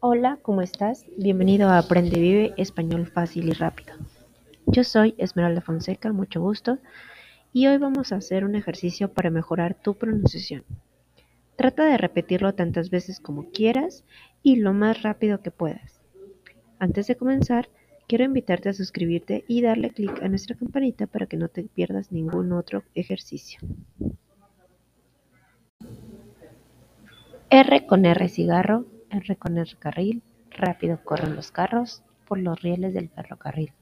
Hola, ¿cómo estás? Bienvenido a Aprende Vive Español Fácil y Rápido. Yo soy Esmeralda Fonseca, mucho gusto, y hoy vamos a hacer un ejercicio para mejorar tu pronunciación. Trata de repetirlo tantas veces como quieras y lo más rápido que puedas. Antes de comenzar, quiero invitarte a suscribirte y darle clic a nuestra campanita para que no te pierdas ningún otro ejercicio. R con R cigarro, R con R carril, rápido corren los carros por los rieles del ferrocarril.